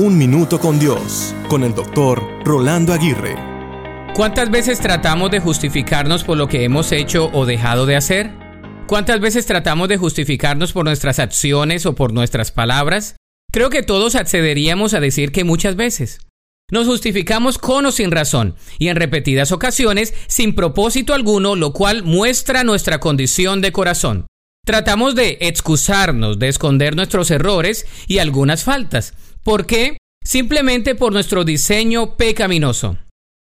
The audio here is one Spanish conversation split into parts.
Un Minuto con Dios, con el doctor Rolando Aguirre. ¿Cuántas veces tratamos de justificarnos por lo que hemos hecho o dejado de hacer? ¿Cuántas veces tratamos de justificarnos por nuestras acciones o por nuestras palabras? Creo que todos accederíamos a decir que muchas veces. Nos justificamos con o sin razón, y en repetidas ocasiones sin propósito alguno, lo cual muestra nuestra condición de corazón. Tratamos de excusarnos, de esconder nuestros errores y algunas faltas. ¿Por qué? Simplemente por nuestro diseño pecaminoso.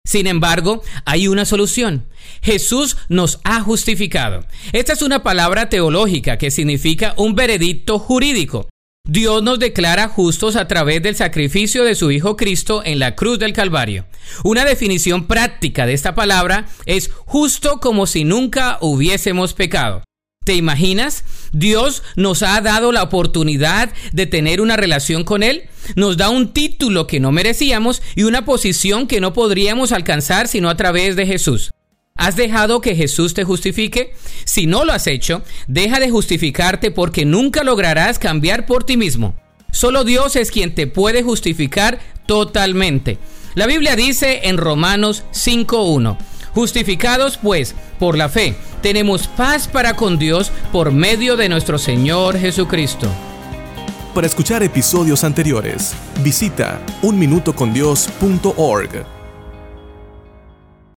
Sin embargo, hay una solución. Jesús nos ha justificado. Esta es una palabra teológica que significa un veredicto jurídico. Dios nos declara justos a través del sacrificio de su Hijo Cristo en la cruz del Calvario. Una definición práctica de esta palabra es justo como si nunca hubiésemos pecado. ¿Te imaginas? Dios nos ha dado la oportunidad de tener una relación con Él, nos da un título que no merecíamos y una posición que no podríamos alcanzar sino a través de Jesús. ¿Has dejado que Jesús te justifique? Si no lo has hecho, deja de justificarte porque nunca lograrás cambiar por ti mismo. Solo Dios es quien te puede justificar totalmente. La Biblia dice en Romanos 5.1, Justificados pues por la fe, tenemos paz para con Dios por medio de nuestro Señor Jesucristo. Para escuchar episodios anteriores, visita unminutocondios.org.